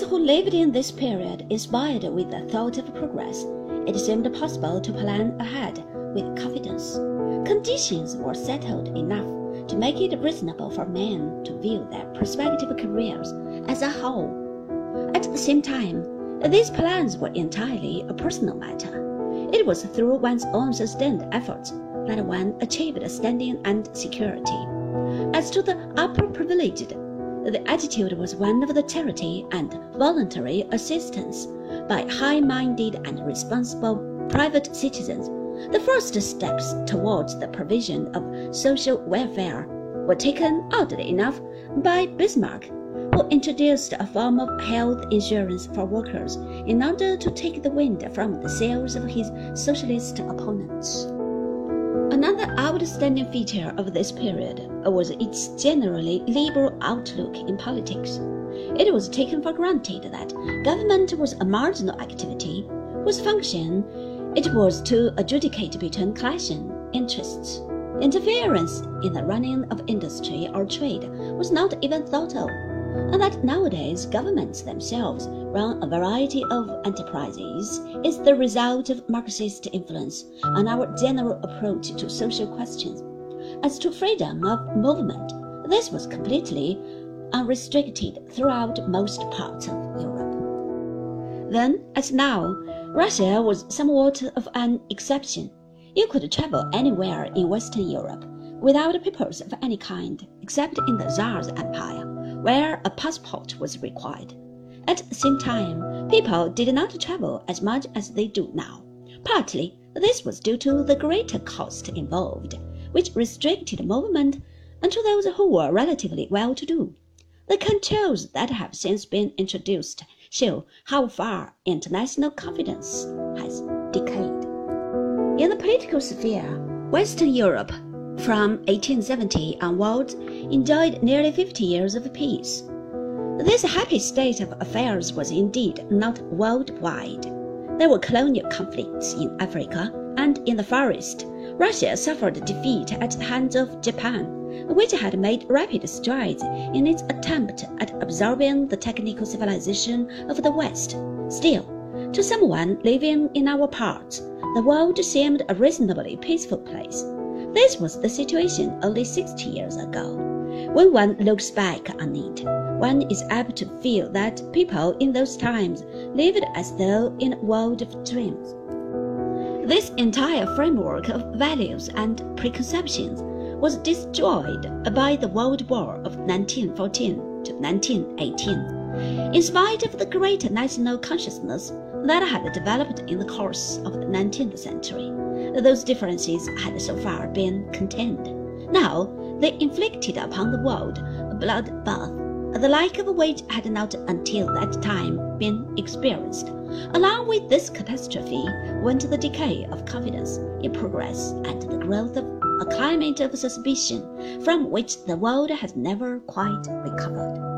those who lived in this period, inspired with the thought of progress, it seemed possible to plan ahead with confidence. Conditions were settled enough to make it reasonable for men to view their prospective careers as a whole. At the same time, these plans were entirely a personal matter. It was through one's own sustained efforts that one achieved standing and security. As to the upper privileged, the attitude was one of the charity and voluntary assistance by high-minded and responsible private citizens. The first steps towards the provision of social welfare were taken, oddly enough, by Bismarck, who introduced a form of health insurance for workers in order to take the wind from the sails of his socialist opponents. Another outstanding feature of this period was its generally liberal outlook in politics. It was taken for granted that government was a marginal activity whose function it was to adjudicate between clashing interests. Interference in the running of industry or trade was not even thought of and that nowadays governments themselves run a variety of enterprises is the result of Marxist influence on our general approach to social questions. As to freedom of movement, this was completely unrestricted throughout most parts of Europe. Then, as now, Russia was somewhat of an exception. You could travel anywhere in Western Europe without papers of any kind, except in the Tsar's empire where a passport was required. At the same time, people did not travel as much as they do now. Partly, this was due to the greater cost involved, which restricted movement unto those who were relatively well to do. The controls that have since been introduced show how far international confidence has decayed. In the political sphere, Western Europe from 1870 onwards, enjoyed nearly 50 years of peace. This happy state of affairs was indeed not worldwide. There were colonial conflicts in Africa and in the Far East. Russia suffered defeat at the hands of Japan, which had made rapid strides in its attempt at absorbing the technical civilization of the West. Still, to someone living in our parts, the world seemed a reasonably peaceful place. This was the situation only 60 years ago. When one looks back on it, one is apt to feel that people in those times lived as though in a world of dreams. This entire framework of values and preconceptions was destroyed by the World War of 1914 to 1918. In spite of the great national consciousness that had developed in the course of the 19th century, those differences had so far been contained. Now they inflicted upon the world a bloodbath, the like of which had not until that time been experienced. Along with this catastrophe went the decay of confidence in progress and the growth of a climate of suspicion from which the world has never quite recovered.